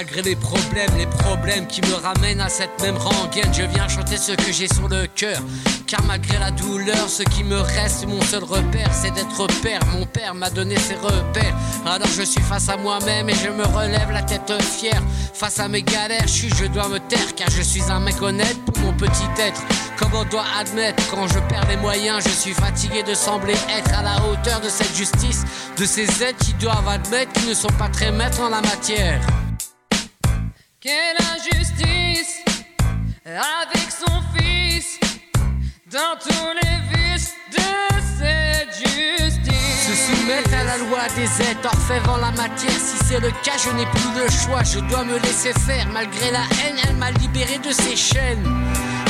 Malgré les problèmes, les problèmes qui me ramènent à cette même rengaine, je viens chanter ce que j'ai sur le cœur. Car malgré la douleur, ce qui me reste, mon seul repère, c'est d'être père. Mon père m'a donné ses repères. Alors je suis face à moi-même et je me relève la tête fière. Face à mes galères, je, je dois me taire car je suis un mec honnête pour mon petit être. Comme on doit admettre, quand je perds les moyens, je suis fatigué de sembler être à la hauteur de cette justice, de ces aides qui doivent admettre qu'ils ne sont pas très maîtres en la matière. Quelle injustice avec son fils dans tous les vices de cette justice. Se soumettre à la loi des aides, orfèvre en la matière. Si c'est le cas, je n'ai plus le choix, je dois me laisser faire. Malgré la haine, elle m'a libéré de ses chaînes.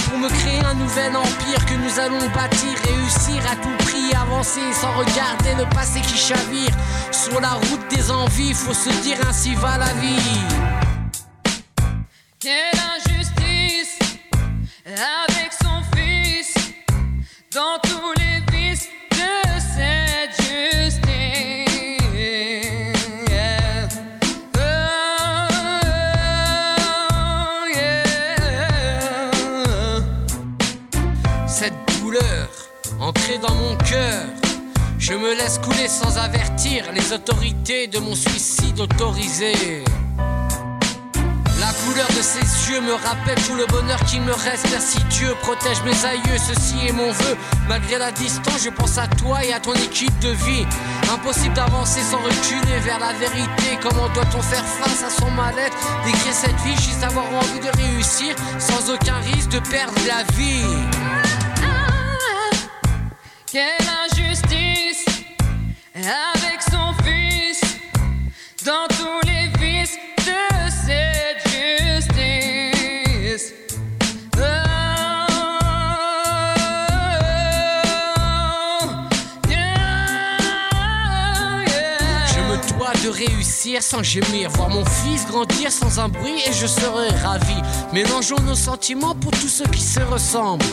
Pour me créer un nouvel empire que nous allons bâtir, réussir à tout prix, avancer sans regarder le passé qui chavire. Sur la route des envies, faut se dire ainsi va la vie. Douleur ancrée dans mon cœur. Je me laisse couler sans avertir les autorités de mon suicide autorisé. La couleur de ses yeux me rappelle tout le bonheur qui me reste. Merci Dieu, protège mes aïeux, ceci est mon vœu. Malgré la distance, je pense à toi et à ton équipe de vie. Impossible d'avancer sans reculer vers la vérité. Comment doit-on faire face à son mal-être? D'écrire cette vie, juste avoir envie de réussir sans aucun risque de perdre la vie. Quelle injustice avec son fils dans tous les vices de cette justice. Oh. Je me dois de réussir sans gémir, voir mon fils grandir sans un bruit et je serai ravi. Mélangeons nos sentiments pour tous ceux qui se ressemblent.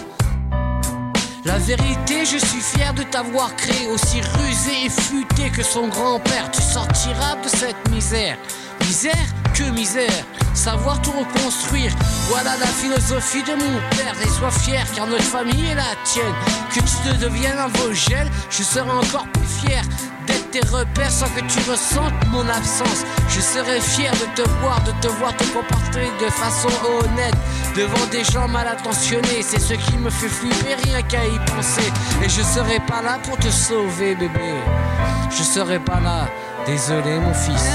La vérité, je suis fier de t'avoir créé aussi rusé et futé que son grand-père. Tu sortiras de cette misère. Misère que misère. Savoir tout reconstruire. Voilà la philosophie de mon père. Et sois fier car notre famille est la tienne. Que tu te deviennes un Vogel, je serai encore plus fier repères sans que tu ressentes mon absence. Je serai fier de te voir, de te voir te comporter de façon honnête devant des gens mal intentionnés. C'est ce qui me fait flipper rien qu'à y penser. Et je serai pas là pour te sauver, bébé. Je serai pas là. Désolé, mon fils.